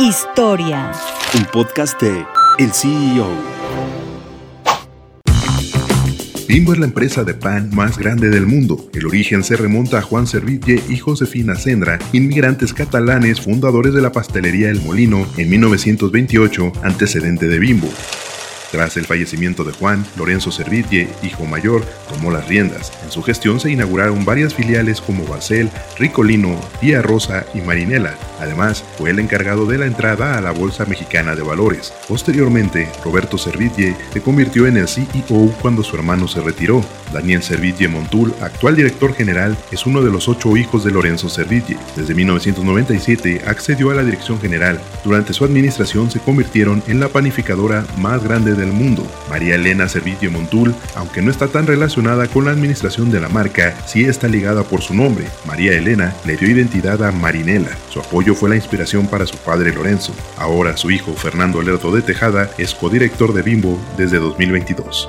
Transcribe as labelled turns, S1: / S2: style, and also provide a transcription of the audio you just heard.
S1: Historia.
S2: Un podcast de El CEO.
S3: Bimbo es la empresa de pan más grande del mundo. El origen se remonta a Juan Serville y Josefina Sendra, inmigrantes catalanes fundadores de la pastelería El Molino en 1928, antecedente de Bimbo. Tras el fallecimiento de Juan, Lorenzo Serville, hijo mayor, tomó las riendas. En su gestión se inauguraron varias filiales como Barcel, Ricolino, Vía Rosa y Marinela. Además, fue el encargado de la entrada a la Bolsa Mexicana de Valores. Posteriormente, Roberto Serville se convirtió en el CEO cuando su hermano se retiró. Daniel Serville Montul, actual director general, es uno de los ocho hijos de Lorenzo Serville. Desde 1997 accedió a la dirección general. Durante su administración se convirtieron en la panificadora más grande del mundo. María Elena Serville Montul, aunque no está tan relacionada con la administración de la marca, sí está ligada por su nombre. María Elena le dio identidad a Marinela. Su apoyo fue la inspiración para su padre Lorenzo. Ahora su hijo Fernando Lerdo de Tejada es codirector de Bimbo desde 2022.